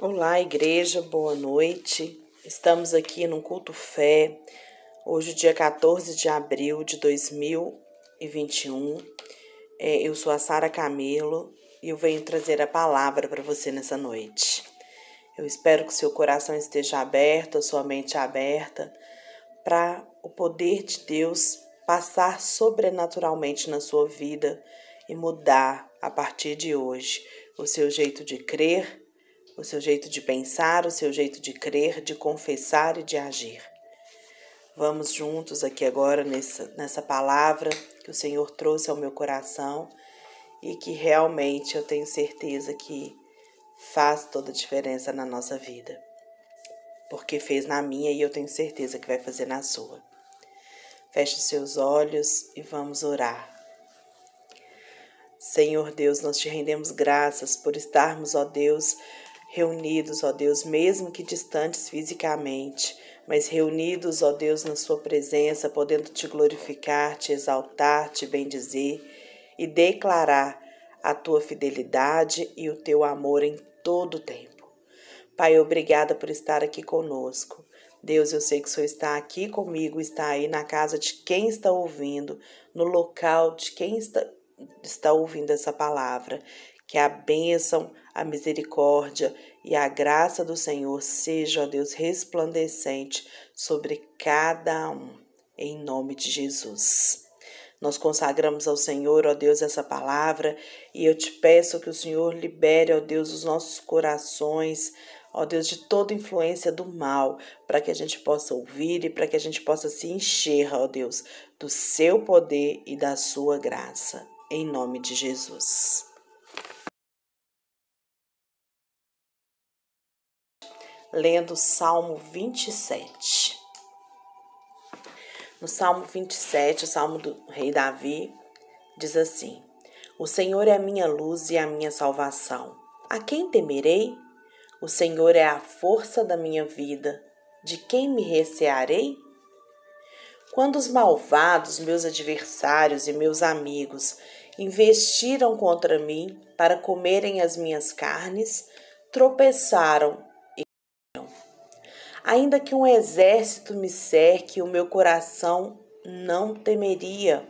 Olá, igreja, boa noite. Estamos aqui no culto fé, hoje, dia 14 de abril de 2021. É, eu sou a Sara Camelo e eu venho trazer a palavra para você nessa noite. Eu espero que seu coração esteja aberto, a sua mente aberta, para o poder de Deus passar sobrenaturalmente na sua vida e mudar a partir de hoje o seu jeito de crer o seu jeito de pensar, o seu jeito de crer, de confessar e de agir. Vamos juntos aqui agora nessa, nessa palavra que o Senhor trouxe ao meu coração e que realmente eu tenho certeza que faz toda a diferença na nossa vida. Porque fez na minha e eu tenho certeza que vai fazer na sua. Feche seus olhos e vamos orar. Senhor Deus, nós te rendemos graças por estarmos, ó Deus, reunidos, ó Deus, mesmo que distantes fisicamente, mas reunidos, ó Deus, na Sua presença, podendo te glorificar, te exaltar, te bendizer e declarar a tua fidelidade e o teu amor em todo o tempo. Pai, obrigada por estar aqui conosco. Deus, eu sei que o Senhor está aqui comigo, está aí na casa de quem está ouvindo, no local de quem está, está ouvindo essa palavra. Que a bênção, a misericórdia e a graça do Senhor seja, ó Deus, resplandecente sobre cada um, em nome de Jesus. Nós consagramos ao Senhor, ó Deus, essa palavra e eu te peço que o Senhor libere, ó Deus, os nossos corações, ó Deus, de toda influência do mal, para que a gente possa ouvir e para que a gente possa se encher, ó Deus, do seu poder e da sua graça. Em nome de Jesus. Lendo o Salmo 27. No Salmo 27, o Salmo do rei Davi, diz assim: O Senhor é a minha luz e a minha salvação. A quem temerei? O Senhor é a força da minha vida. De quem me recearei? Quando os malvados, meus adversários e meus amigos, investiram contra mim para comerem as minhas carnes, tropeçaram Ainda que um exército me cerque, o meu coração não temeria.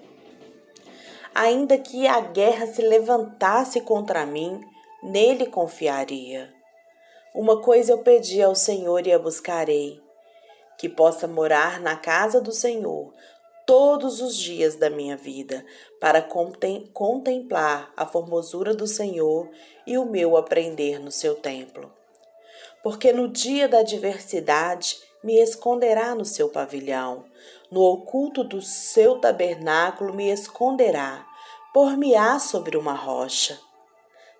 Ainda que a guerra se levantasse contra mim, nele confiaria. Uma coisa eu pedi ao Senhor e a buscarei: que possa morar na casa do Senhor todos os dias da minha vida, para contemplar a formosura do Senhor e o meu aprender no seu templo porque no dia da adversidade me esconderá no seu pavilhão, no oculto do seu tabernáculo me esconderá, por-me-á sobre uma rocha.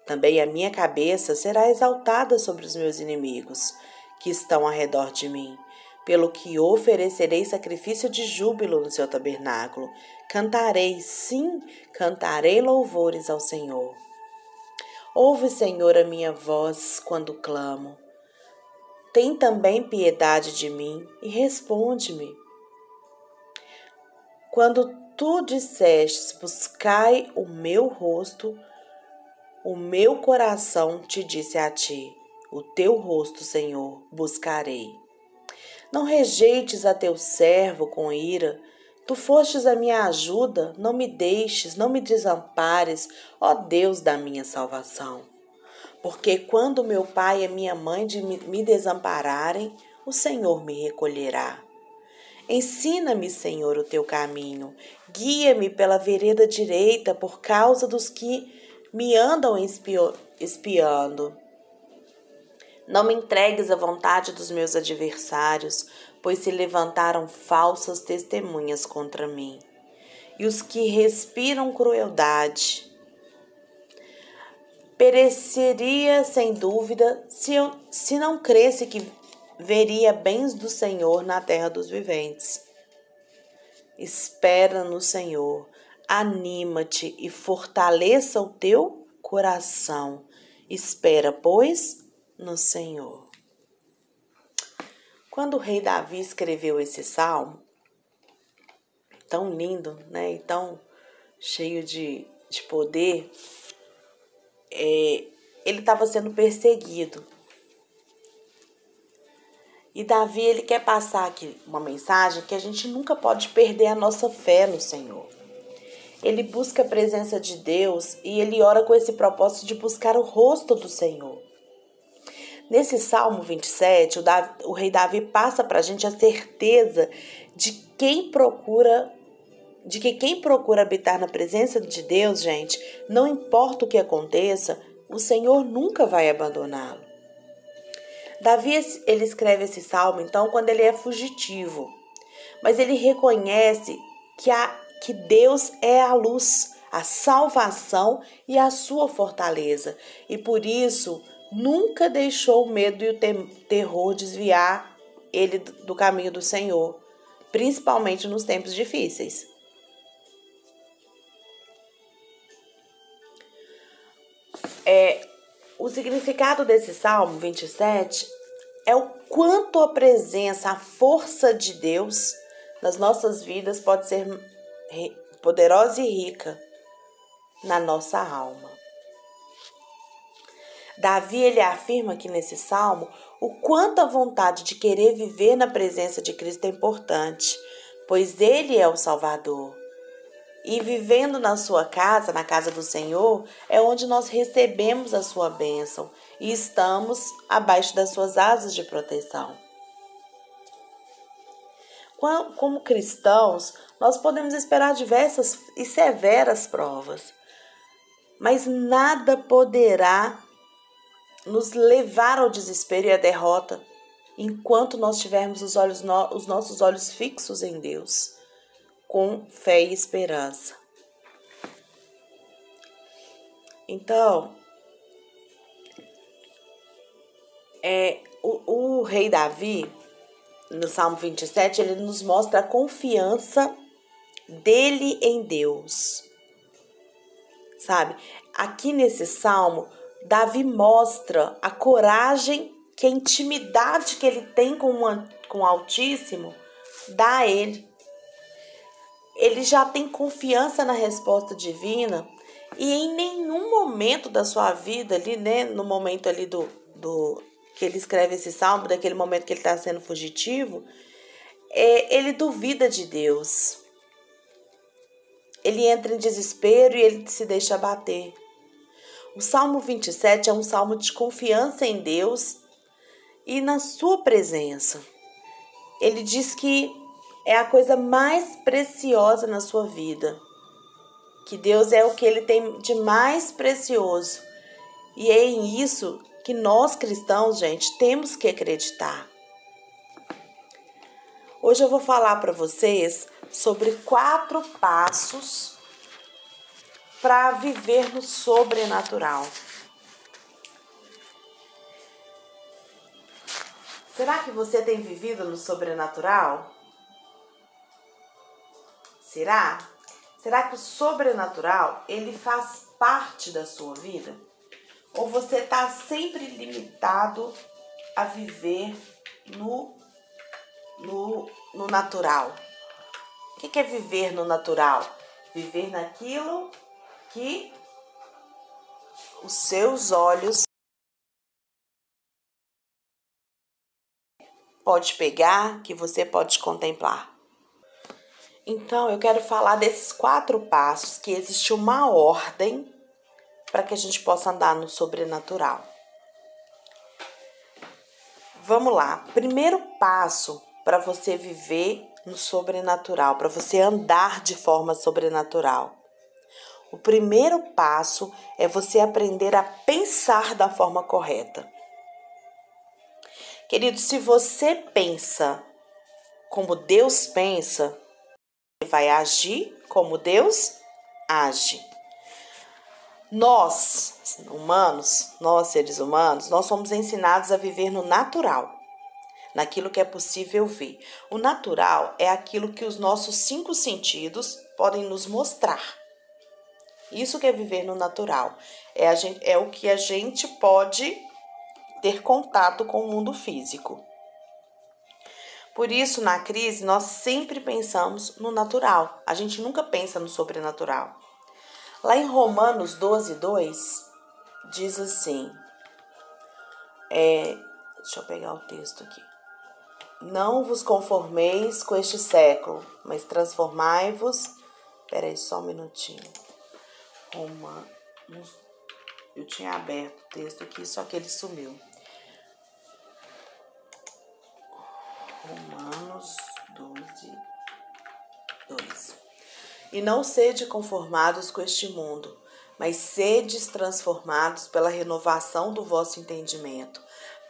Também a minha cabeça será exaltada sobre os meus inimigos, que estão ao redor de mim, pelo que oferecerei sacrifício de júbilo no seu tabernáculo. Cantarei, sim, cantarei louvores ao Senhor. Ouve, Senhor, a minha voz quando clamo tem também piedade de mim e responde-me. Quando tu dissestes, buscai o meu rosto, o meu coração te disse a ti, o teu rosto, Senhor, buscarei. Não rejeites a teu servo com ira, tu fostes a minha ajuda, não me deixes, não me desampares, ó Deus da minha salvação. Porque quando meu pai e minha mãe me desampararem, o Senhor me recolherá. Ensina-me, Senhor, o teu caminho. Guia-me pela vereda direita por causa dos que me andam espiando. Não me entregues à vontade dos meus adversários, pois se levantaram falsas testemunhas contra mim. E os que respiram crueldade pereceria sem dúvida se, eu, se não cresce que veria bens do Senhor na terra dos viventes. Espera no Senhor, anima-te e fortaleça o teu coração. Espera, pois, no Senhor. Quando o rei Davi escreveu esse salmo, tão lindo, né? E tão cheio de, de poder, é, ele estava sendo perseguido. E Davi ele quer passar aqui uma mensagem que a gente nunca pode perder a nossa fé no Senhor. Ele busca a presença de Deus e ele ora com esse propósito de buscar o rosto do Senhor. Nesse Salmo 27, o, Davi, o rei Davi passa para a gente a certeza de quem procura, de que quem procura habitar na presença de Deus, gente, não importa o que aconteça, o Senhor nunca vai abandoná-lo. Davi ele escreve esse salmo então quando ele é fugitivo, mas ele reconhece que, a, que Deus é a luz, a salvação e a sua fortaleza, e por isso nunca deixou o medo e o terror desviar ele do caminho do Senhor, principalmente nos tempos difíceis. É, o significado desse Salmo 27 é o quanto a presença, a força de Deus nas nossas vidas pode ser poderosa e rica na nossa alma. Davi ele afirma aqui nesse salmo o quanto a vontade de querer viver na presença de Cristo é importante, pois ele é o Salvador. E vivendo na sua casa, na casa do Senhor, é onde nós recebemos a sua bênção e estamos abaixo das suas asas de proteção. Como cristãos, nós podemos esperar diversas e severas provas, mas nada poderá nos levar ao desespero e à derrota enquanto nós tivermos os, olhos os nossos olhos fixos em Deus, com fé e esperança. Então, é, o, o rei Davi, no Salmo 27, ele nos mostra a confiança dele em Deus. Sabe? Aqui nesse salmo, Davi mostra a coragem que a intimidade que ele tem com, uma, com o Altíssimo dá a ele. Ele já tem confiança na resposta divina e em nenhum momento da sua vida ali, né, no momento ali do, do que ele escreve esse salmo, daquele momento que ele está sendo fugitivo, é, ele duvida de Deus. Ele entra em desespero e ele se deixa abater. O Salmo 27 é um salmo de confiança em Deus e na sua presença. Ele diz que é a coisa mais preciosa na sua vida. Que Deus é o que ele tem de mais precioso. E é em isso que nós cristãos, gente, temos que acreditar. Hoje eu vou falar para vocês sobre quatro passos para viver no sobrenatural. Será que você tem vivido no sobrenatural? Será? Será que o sobrenatural ele faz parte da sua vida? Ou você está sempre limitado a viver no, no, no natural? O que é viver no natural? Viver naquilo que os seus olhos pode pegar, que você pode contemplar. Então, eu quero falar desses quatro passos que existe uma ordem para que a gente possa andar no sobrenatural. Vamos lá. Primeiro passo para você viver no sobrenatural, para você andar de forma sobrenatural. O primeiro passo é você aprender a pensar da forma correta. Querido, se você pensa como Deus pensa, vai agir como Deus age. Nós, humanos, nós seres humanos, nós somos ensinados a viver no natural, naquilo que é possível ver. O natural é aquilo que os nossos cinco sentidos podem nos mostrar. Isso que é viver no natural. É, gente, é o que a gente pode ter contato com o mundo físico. Por isso, na crise, nós sempre pensamos no natural. A gente nunca pensa no sobrenatural. Lá em Romanos 12, 2, diz assim. É, deixa eu pegar o texto aqui. Não vos conformeis com este século, mas transformai-vos. Peraí, só um minutinho. Romanos. Eu tinha aberto o texto aqui, só que ele sumiu. Romanos 12, 2. E não sede conformados com este mundo, mas sedes transformados pela renovação do vosso entendimento,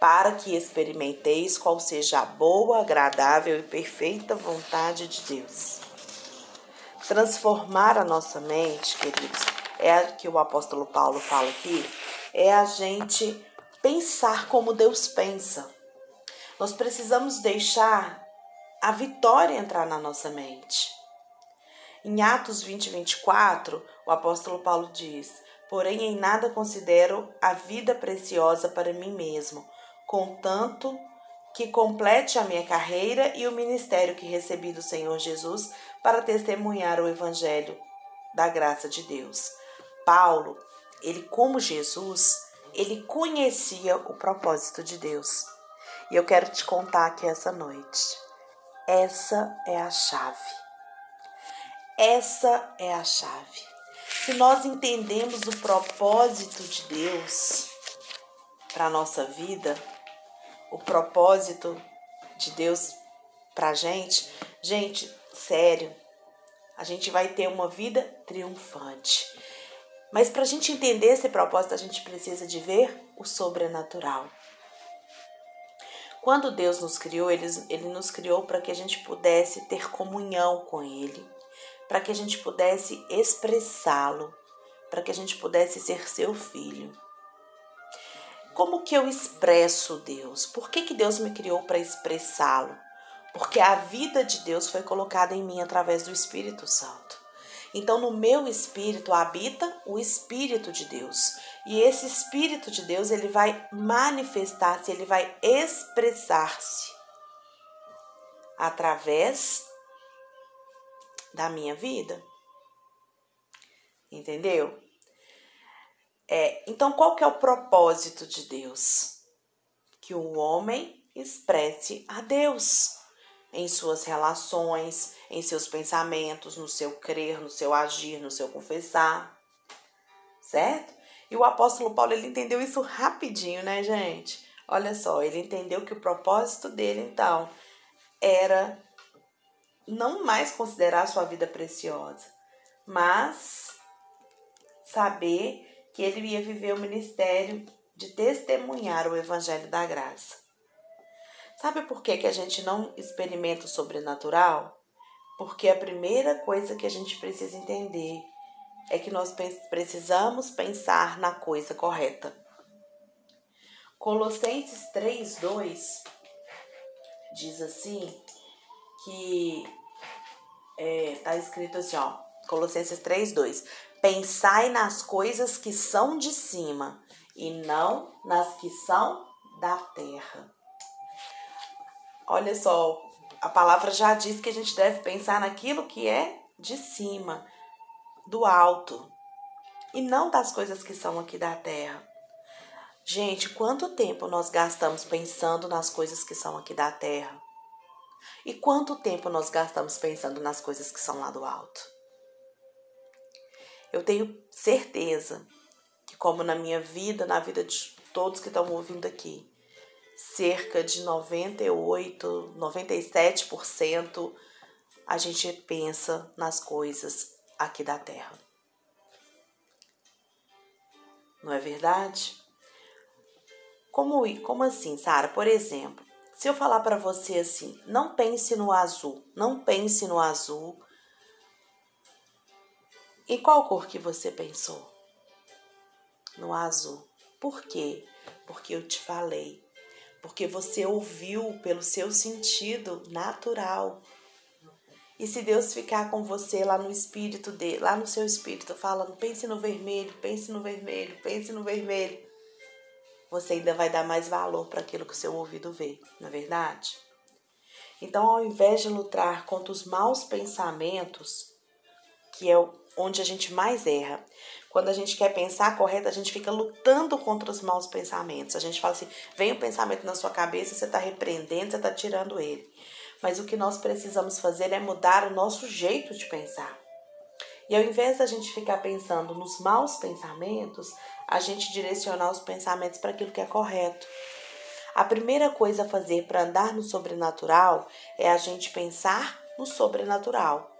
para que experimenteis qual seja a boa, agradável e perfeita vontade de Deus. Transformar a nossa mente, queridos, é a que o apóstolo Paulo fala aqui, é a gente pensar como Deus pensa. Nós precisamos deixar a vitória entrar na nossa mente. Em Atos 20, 24, o apóstolo Paulo diz: Porém, em nada considero a vida preciosa para mim mesmo, contanto que complete a minha carreira e o ministério que recebi do Senhor Jesus para testemunhar o evangelho da graça de Deus. Paulo, ele como Jesus, ele conhecia o propósito de Deus. E eu quero te contar aqui essa noite. Essa é a chave. Essa é a chave. Se nós entendemos o propósito de Deus para a nossa vida, o propósito de Deus para a gente, gente, sério, a gente vai ter uma vida triunfante. Mas para a gente entender esse propósito, a gente precisa de ver o sobrenatural. Quando Deus nos criou, ele, ele nos criou para que a gente pudesse ter comunhão com Ele para que a gente pudesse expressá-lo, para que a gente pudesse ser seu filho. Como que eu expresso Deus? Por que, que Deus me criou para expressá-lo? Porque a vida de Deus foi colocada em mim através do Espírito Santo. Então, no meu espírito habita o Espírito de Deus. E esse Espírito de Deus, ele vai manifestar-se, ele vai expressar-se através da minha vida. Entendeu? É, então, qual que é o propósito de Deus? Que o homem expresse a Deus em suas relações, em seus pensamentos, no seu crer, no seu agir, no seu confessar. Certo? E o apóstolo Paulo ele entendeu isso rapidinho, né, gente? Olha só, ele entendeu que o propósito dele então era não mais considerar sua vida preciosa, mas saber que ele ia viver o ministério de testemunhar o evangelho da graça. Sabe por que, que a gente não experimenta o sobrenatural? Porque a primeira coisa que a gente precisa entender é que nós precisamos pensar na coisa correta. Colossenses 3:2 diz assim: que é, tá escrito assim, ó, Colossenses 3:2. Pensai nas coisas que são de cima e não nas que são da terra. Olha só, a palavra já diz que a gente deve pensar naquilo que é de cima, do alto, e não das coisas que são aqui da terra. Gente, quanto tempo nós gastamos pensando nas coisas que são aqui da terra? E quanto tempo nós gastamos pensando nas coisas que são lá do alto? Eu tenho certeza que, como na minha vida, na vida de todos que estão ouvindo aqui, cerca de 98, 97% a gente pensa nas coisas aqui da terra. Não é verdade? Como, como assim, Sara? Por exemplo, se eu falar para você assim, não pense no azul, não pense no azul. Em qual cor que você pensou? No azul. Por quê? Porque eu te falei. Porque você ouviu pelo seu sentido natural. E se Deus ficar com você lá no espírito dele, lá no seu espírito, falando, pense no vermelho, pense no vermelho, pense no vermelho você ainda vai dar mais valor para aquilo que o seu ouvido vê, não é verdade? Então, ao invés de lutar contra os maus pensamentos, que é o, onde a gente mais erra. Quando a gente quer pensar correto, a gente fica lutando contra os maus pensamentos. A gente fala assim: vem o um pensamento na sua cabeça, você está repreendendo, você está tirando ele. Mas o que nós precisamos fazer é mudar o nosso jeito de pensar. E ao invés da gente ficar pensando nos maus pensamentos, a gente direcionar os pensamentos para aquilo que é correto. A primeira coisa a fazer para andar no sobrenatural é a gente pensar no sobrenatural.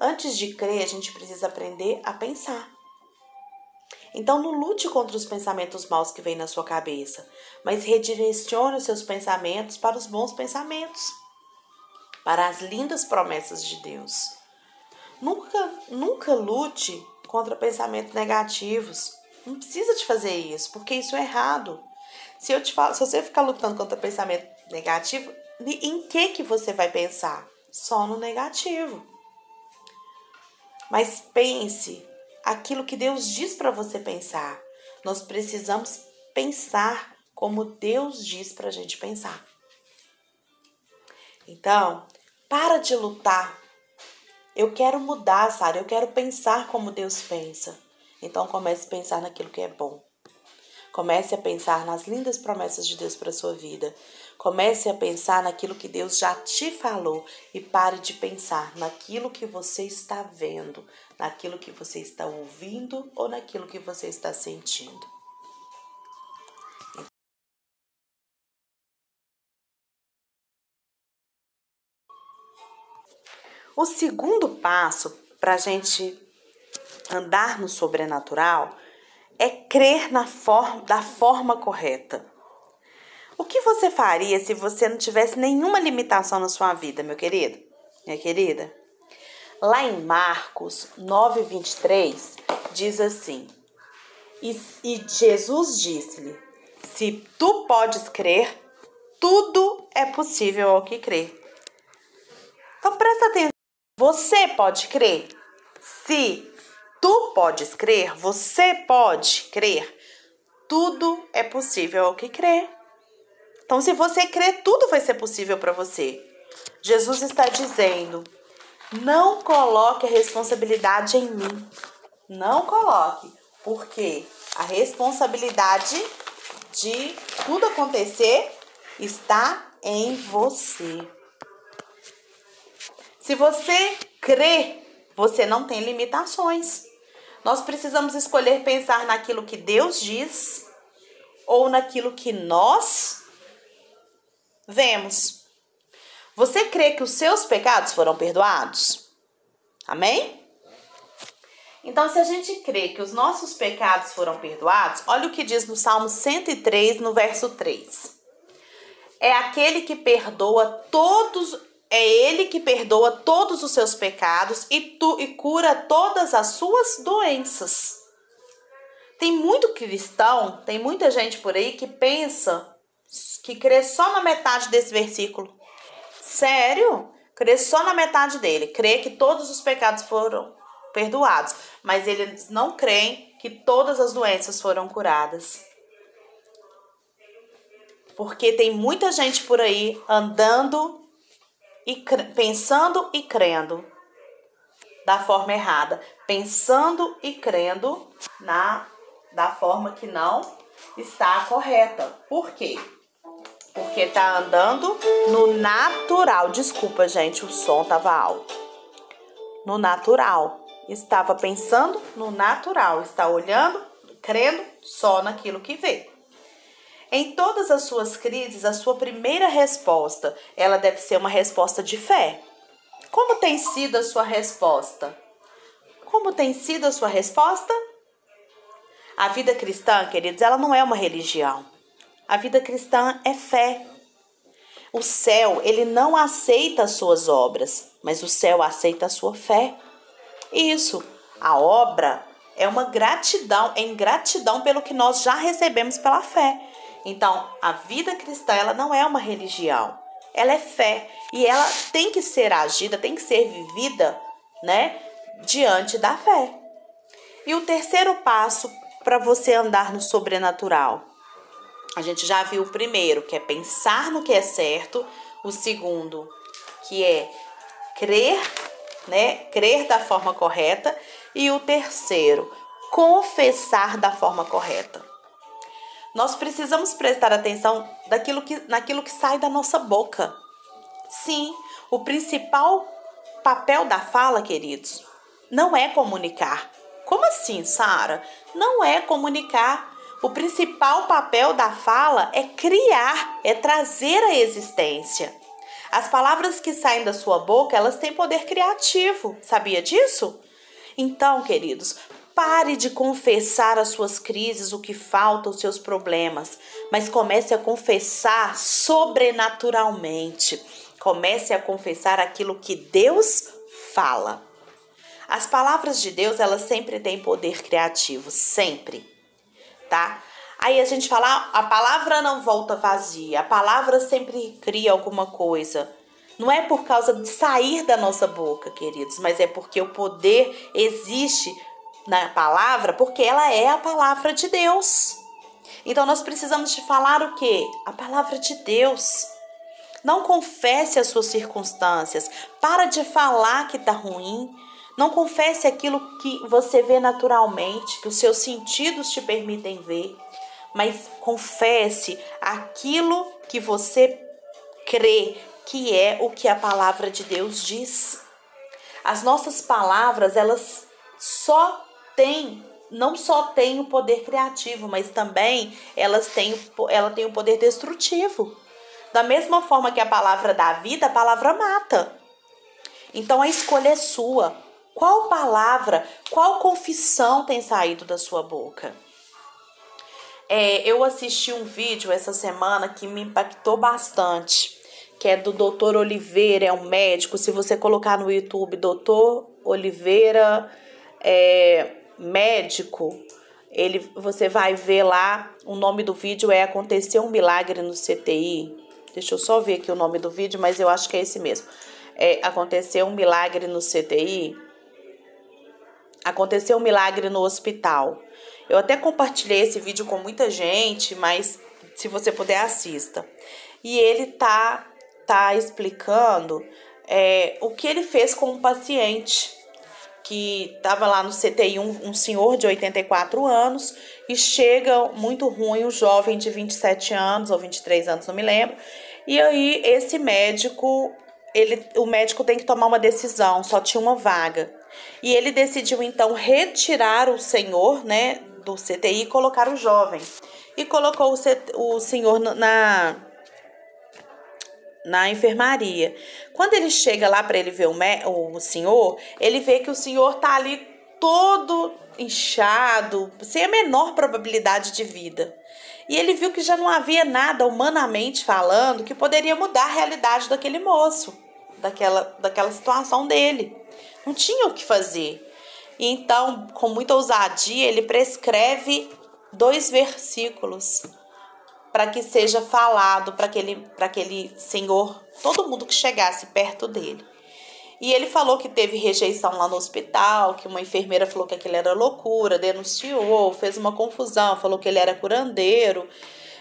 Antes de crer, a gente precisa aprender a pensar. Então não lute contra os pensamentos maus que vêm na sua cabeça, mas redirecione os seus pensamentos para os bons pensamentos, para as lindas promessas de Deus. Nunca, nunca lute contra pensamentos negativos. Não precisa de fazer isso, porque isso é errado. Se eu te falo, se você ficar lutando contra pensamento negativo, em que que você vai pensar? Só no negativo. Mas pense aquilo que Deus diz para você pensar. Nós precisamos pensar como Deus diz para a gente pensar. Então, para de lutar. Eu quero mudar, Sara. Eu quero pensar como Deus pensa. Então comece a pensar naquilo que é bom. Comece a pensar nas lindas promessas de Deus para sua vida. Comece a pensar naquilo que Deus já te falou e pare de pensar naquilo que você está vendo, naquilo que você está ouvindo ou naquilo que você está sentindo. O segundo passo para a gente andar no sobrenatural é crer na forma, da forma correta. O que você faria se você não tivesse nenhuma limitação na sua vida, meu querido? Minha querida? Lá em Marcos 9:23 diz assim: e, e Jesus disse-lhe: Se tu podes crer, tudo é possível ao que crê. Então presta atenção. Você pode crer? Se Tu podes crer, você pode crer. Tudo é possível ao que crê. Então, se você crer, tudo vai ser possível para você. Jesus está dizendo: não coloque a responsabilidade em mim. Não coloque, porque a responsabilidade de tudo acontecer está em você. Se você crê, você não tem limitações. Nós precisamos escolher pensar naquilo que Deus diz ou naquilo que nós vemos. Você crê que os seus pecados foram perdoados? Amém? Então, se a gente crê que os nossos pecados foram perdoados, olha o que diz no Salmo 103, no verso 3. É aquele que perdoa todos é ele que perdoa todos os seus pecados e, tu, e cura todas as suas doenças. Tem muito cristão, tem muita gente por aí que pensa que crê só na metade desse versículo. Sério? Crê só na metade dele. Crê que todos os pecados foram perdoados. Mas eles não creem que todas as doenças foram curadas. Porque tem muita gente por aí andando e pensando e crendo da forma errada, pensando e crendo na da forma que não está correta. Por quê? Porque tá andando no natural. Desculpa, gente, o som tava alto. No natural. Estava pensando no natural, está olhando, crendo só naquilo que vê. Em todas as suas crises, a sua primeira resposta, ela deve ser uma resposta de fé. Como tem sido a sua resposta? Como tem sido a sua resposta? A vida cristã, queridos, ela não é uma religião. A vida cristã é fé. O céu, ele não aceita as suas obras, mas o céu aceita a sua fé. Isso, a obra é uma gratidão, é ingratidão pelo que nós já recebemos pela fé. Então, a vida cristã, ela não é uma religião. Ela é fé e ela tem que ser agida, tem que ser vivida, né, diante da fé. E o terceiro passo para você andar no sobrenatural. A gente já viu o primeiro, que é pensar no que é certo, o segundo, que é crer, né, crer da forma correta, E o terceiro, confessar da forma correta. Nós precisamos prestar atenção daquilo que, naquilo que sai da nossa boca. Sim, o principal papel da fala, queridos, não é comunicar. Como assim, Sara? Não é comunicar. O principal papel da fala é criar, é trazer a existência. As palavras que saem da sua boca, elas têm poder criativo. Sabia disso? Então, queridos, pare de confessar as suas crises, o que falta, os seus problemas, mas comece a confessar sobrenaturalmente. Comece a confessar aquilo que Deus fala. As palavras de Deus, elas sempre têm poder criativo, sempre, tá? Aí a gente fala, a palavra não volta vazia, a palavra sempre cria alguma coisa. Não é por causa de sair da nossa boca, queridos, mas é porque o poder existe na palavra, porque ela é a palavra de Deus. Então nós precisamos de falar o quê? A palavra de Deus. Não confesse as suas circunstâncias. Para de falar que tá ruim. Não confesse aquilo que você vê naturalmente, que os seus sentidos te permitem ver mas confesse aquilo que você crê que é o que a palavra de Deus diz. As nossas palavras, elas só têm, não só têm o poder criativo, mas também elas têm, ela tem o poder destrutivo. Da mesma forma que a palavra dá vida, a palavra mata. Então a escolha é sua. Qual palavra, qual confissão tem saído da sua boca? É, eu assisti um vídeo essa semana que me impactou bastante, que é do Dr. Oliveira, é um médico. Se você colocar no YouTube, Dr. Oliveira é, médico, ele, você vai ver lá. O nome do vídeo é Aconteceu um Milagre no CTI. Deixa eu só ver aqui o nome do vídeo, mas eu acho que é esse mesmo. É, aconteceu um milagre no CTI. Aconteceu um milagre no hospital. Eu até compartilhei esse vídeo com muita gente, mas se você puder, assista. E ele tá, tá explicando é, o que ele fez com um paciente que estava lá no CTI, um, um senhor de 84 anos, e chega muito ruim, um jovem de 27 anos ou 23 anos, não me lembro. E aí esse médico, ele, o médico tem que tomar uma decisão, só tinha uma vaga. E ele decidiu então retirar o senhor, né, do CTI e colocar o jovem. E colocou o, o senhor na, na enfermaria. Quando ele chega lá para ele ver o, o senhor, ele vê que o senhor tá ali todo inchado, sem a menor probabilidade de vida. E ele viu que já não havia nada humanamente falando que poderia mudar a realidade daquele moço, daquela, daquela situação dele. Não tinha o que fazer. E então, com muita ousadia, ele prescreve dois versículos para que seja falado para aquele, aquele senhor, todo mundo que chegasse perto dele. E ele falou que teve rejeição lá no hospital, que uma enfermeira falou que aquilo era loucura, denunciou, fez uma confusão, falou que ele era curandeiro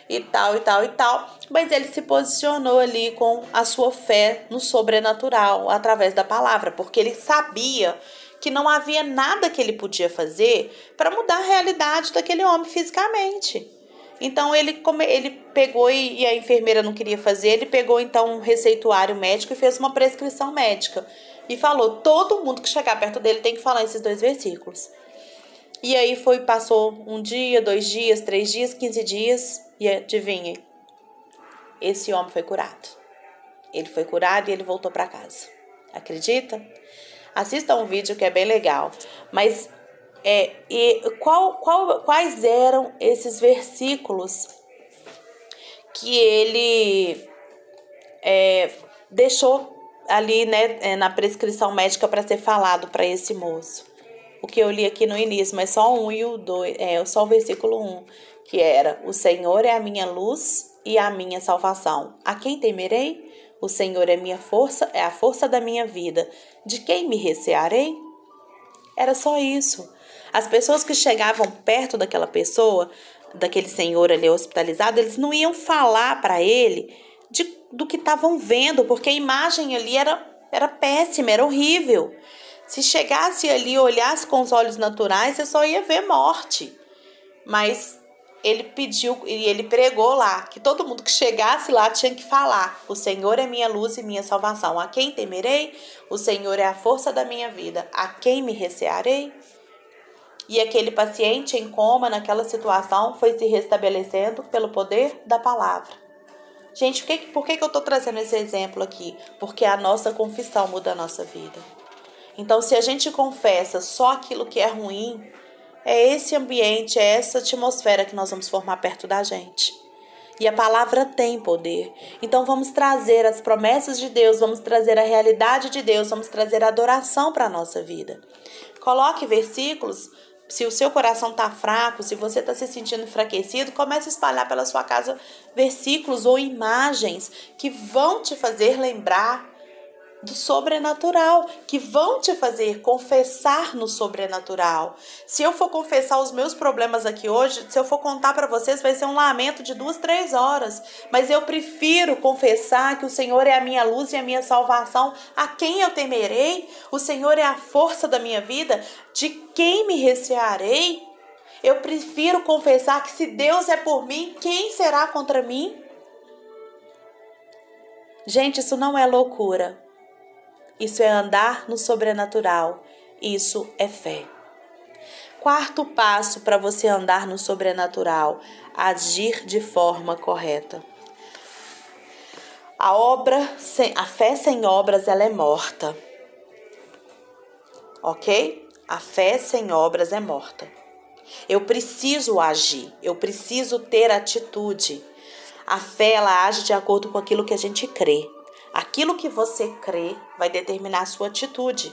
e tal e tal e tal. Mas ele se posicionou ali com a sua fé no sobrenatural através da palavra, porque ele sabia que não havia nada que ele podia fazer para mudar a realidade daquele homem fisicamente. Então ele, ele pegou e, e a enfermeira não queria fazer, ele pegou então um receituário médico e fez uma prescrição médica. E falou: todo mundo que chegar perto dele tem que falar esses dois versículos. E aí foi, passou um dia, dois dias, três dias, quinze dias, e adivinhem, esse homem foi curado. Ele foi curado e ele voltou para casa. Acredita? Assista um vídeo que é bem legal. Mas é, e qual, qual, quais eram esses versículos que ele é, deixou ali né, é, na prescrição médica para ser falado para esse moço? O que eu li aqui no início, mas só um e o dois, é, só o versículo 1, um, que era: O Senhor é a minha luz e a minha salvação. A quem temerei? O Senhor é minha força, é a força da minha vida. De quem me recearei? Era só isso. As pessoas que chegavam perto daquela pessoa, daquele senhor ali hospitalizado, eles não iam falar para ele de, do que estavam vendo, porque a imagem ali era, era péssima, era horrível. Se chegasse ali e olhasse com os olhos naturais, você só ia ver morte. Mas ele pediu e ele pregou lá que todo mundo que chegasse lá tinha que falar: O Senhor é minha luz e minha salvação. A quem temerei? O Senhor é a força da minha vida. A quem me recearei? E aquele paciente em coma, naquela situação, foi se restabelecendo pelo poder da palavra. Gente, por que, por que, eu estou trazendo esse exemplo aqui? Porque a nossa confissão muda a nossa vida. Então, se a gente confessa só aquilo que é ruim, é esse ambiente, é essa atmosfera que nós vamos formar perto da gente. E a palavra tem poder. Então vamos trazer as promessas de Deus, vamos trazer a realidade de Deus, vamos trazer a adoração para a nossa vida. Coloque versículos. Se o seu coração está fraco, se você está se sentindo enfraquecido, comece a espalhar pela sua casa versículos ou imagens que vão te fazer lembrar do sobrenatural, que vão te fazer confessar no sobrenatural. Se eu for confessar os meus problemas aqui hoje, se eu for contar para vocês, vai ser um lamento de duas, três horas. Mas eu prefiro confessar que o Senhor é a minha luz e a minha salvação. A quem eu temerei? O Senhor é a força da minha vida. De quem me recearei? Eu prefiro confessar que se Deus é por mim, quem será contra mim? Gente, isso não é loucura. Isso é andar no sobrenatural. Isso é fé. Quarto passo para você andar no sobrenatural: agir de forma correta. A obra, sem, a fé sem obras, ela é morta. Ok? A fé sem obras é morta. Eu preciso agir, eu preciso ter atitude. A fé ela age de acordo com aquilo que a gente crê. Aquilo que você crê vai determinar a sua atitude.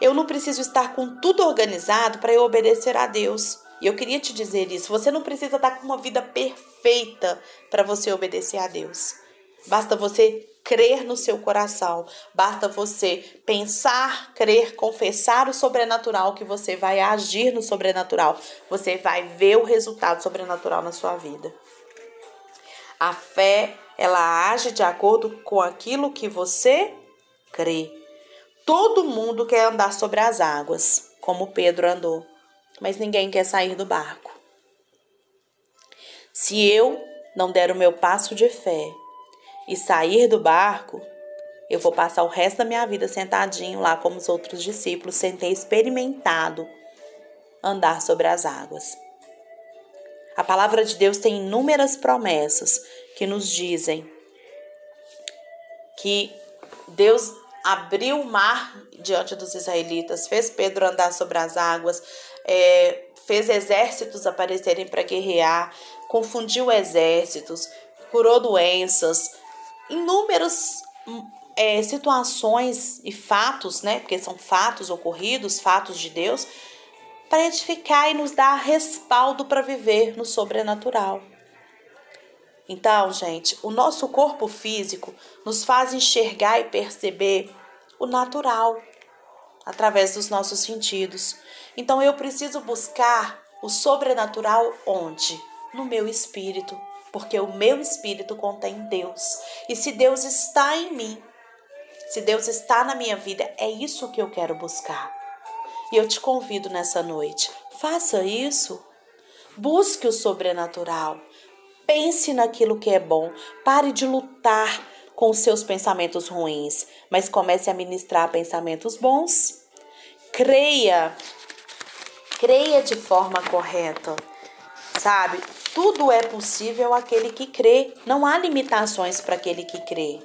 Eu não preciso estar com tudo organizado para eu obedecer a Deus. E eu queria te dizer isso. Você não precisa estar com uma vida perfeita para você obedecer a Deus. Basta você crer no seu coração. Basta você pensar, crer, confessar o sobrenatural que você vai agir no sobrenatural. Você vai ver o resultado sobrenatural na sua vida. A fé ela age de acordo com aquilo que você crê. Todo mundo quer andar sobre as águas, como Pedro andou, mas ninguém quer sair do barco. Se eu não der o meu passo de fé e sair do barco, eu vou passar o resto da minha vida sentadinho lá como os outros discípulos, sem ter experimentado andar sobre as águas. A palavra de Deus tem inúmeras promessas que nos dizem que Deus abriu o mar diante dos israelitas, fez Pedro andar sobre as águas, é, fez exércitos aparecerem para guerrear, confundiu exércitos, curou doenças, inúmeras é, situações e fatos, né? Porque são fatos ocorridos, fatos de Deus, para edificar e nos dar respaldo para viver no sobrenatural. Então, gente, o nosso corpo físico nos faz enxergar e perceber o natural através dos nossos sentidos. Então, eu preciso buscar o sobrenatural onde? No meu espírito, porque o meu espírito contém Deus. E se Deus está em mim, se Deus está na minha vida, é isso que eu quero buscar. E eu te convido nessa noite, faça isso. Busque o sobrenatural. Pense naquilo que é bom. Pare de lutar com seus pensamentos ruins, mas comece a ministrar pensamentos bons. Creia. Creia de forma correta. Sabe? Tudo é possível aquele que crê. Não há limitações para aquele que crê.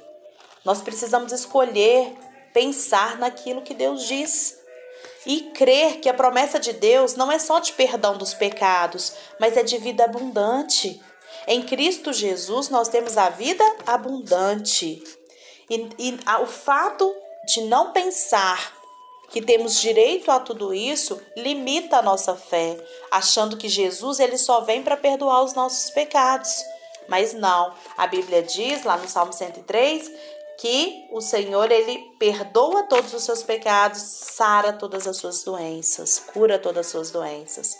Nós precisamos escolher pensar naquilo que Deus diz e crer que a promessa de Deus não é só de perdão dos pecados, mas é de vida abundante. Em Cristo Jesus nós temos a vida abundante. E, e a, o fato de não pensar que temos direito a tudo isso limita a nossa fé, achando que Jesus ele só vem para perdoar os nossos pecados. Mas não, a Bíblia diz lá no Salmo 103 que o Senhor ele perdoa todos os seus pecados, sara todas as suas doenças, cura todas as suas doenças.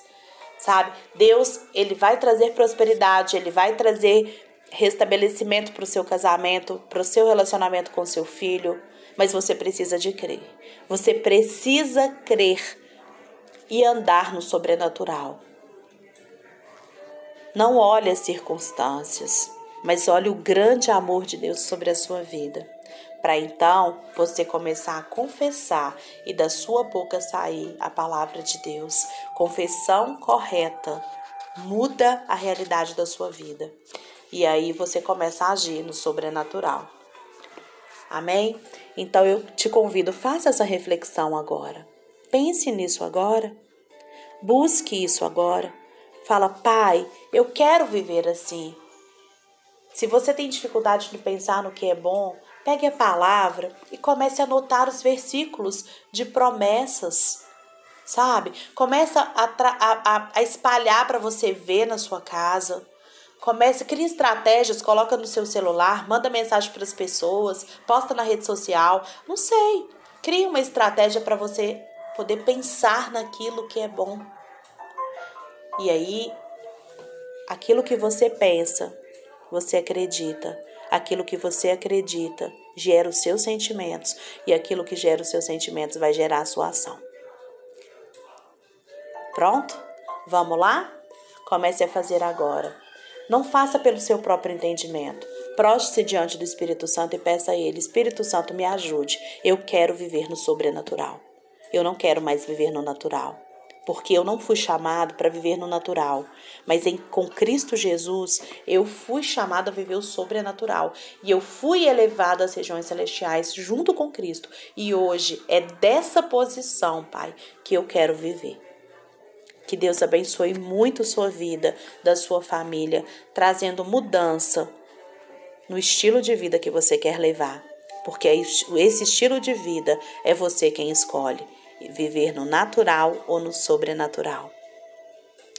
Sabe? Deus, ele vai trazer prosperidade, ele vai trazer restabelecimento para o seu casamento, para o seu relacionamento com seu filho, mas você precisa de crer. Você precisa crer e andar no sobrenatural. Não olhe as circunstâncias, mas olhe o grande amor de Deus sobre a sua vida. Para então você começar a confessar e da sua boca sair a palavra de Deus. Confissão correta muda a realidade da sua vida. E aí você começa a agir no sobrenatural. Amém? Então eu te convido, faça essa reflexão agora. Pense nisso agora. Busque isso agora. Fala, Pai, eu quero viver assim. Se você tem dificuldade de pensar no que é bom, pegue a palavra e comece a anotar os versículos de promessas, sabe? Começa a, a, a espalhar para você ver na sua casa. Comece, cria estratégias, coloca no seu celular, manda mensagem para as pessoas, posta na rede social, não sei. Cria uma estratégia para você poder pensar naquilo que é bom. E aí, aquilo que você pensa, você acredita. Aquilo que você acredita gera os seus sentimentos, e aquilo que gera os seus sentimentos vai gerar a sua ação. Pronto? Vamos lá? Comece a fazer agora. Não faça pelo seu próprio entendimento. Proste-se diante do Espírito Santo e peça a Ele: Espírito Santo, me ajude. Eu quero viver no sobrenatural. Eu não quero mais viver no natural porque eu não fui chamado para viver no natural, mas em, com Cristo Jesus eu fui chamado a viver o sobrenatural e eu fui elevado às regiões celestiais junto com Cristo. E hoje é dessa posição, Pai, que eu quero viver. Que Deus abençoe muito sua vida, da sua família, trazendo mudança no estilo de vida que você quer levar, porque esse estilo de vida é você quem escolhe viver no natural ou no sobrenatural.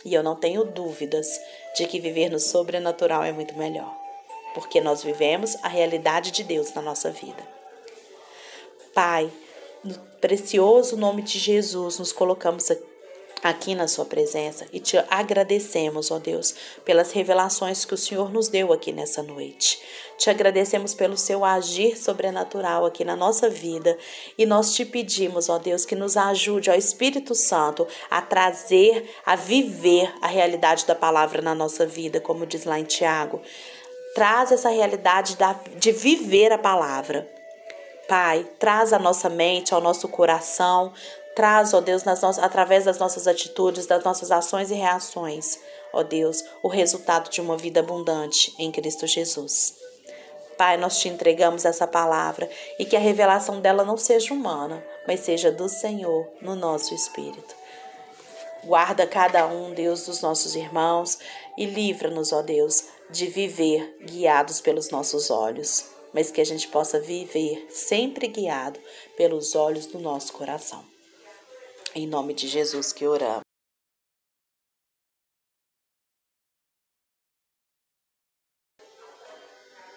E eu não tenho dúvidas de que viver no sobrenatural é muito melhor, porque nós vivemos a realidade de Deus na nossa vida. Pai, no precioso nome de Jesus, nos colocamos aqui aqui na Sua presença e te agradecemos, ó Deus, pelas revelações que o Senhor nos deu aqui nessa noite. Te agradecemos pelo seu agir sobrenatural aqui na nossa vida e nós te pedimos, ó Deus, que nos ajude, ó Espírito Santo, a trazer, a viver a realidade da palavra na nossa vida, como diz lá em Tiago. Traz essa realidade de viver a palavra. Pai, traz a nossa mente, ao nosso coração, Traz, ó Deus, nas nossas, através das nossas atitudes, das nossas ações e reações, ó Deus, o resultado de uma vida abundante em Cristo Jesus. Pai, nós te entregamos essa palavra e que a revelação dela não seja humana, mas seja do Senhor no nosso espírito. Guarda cada um, Deus, dos nossos irmãos e livra-nos, ó Deus, de viver guiados pelos nossos olhos, mas que a gente possa viver sempre guiado pelos olhos do nosso coração. Em nome de Jesus que oramos.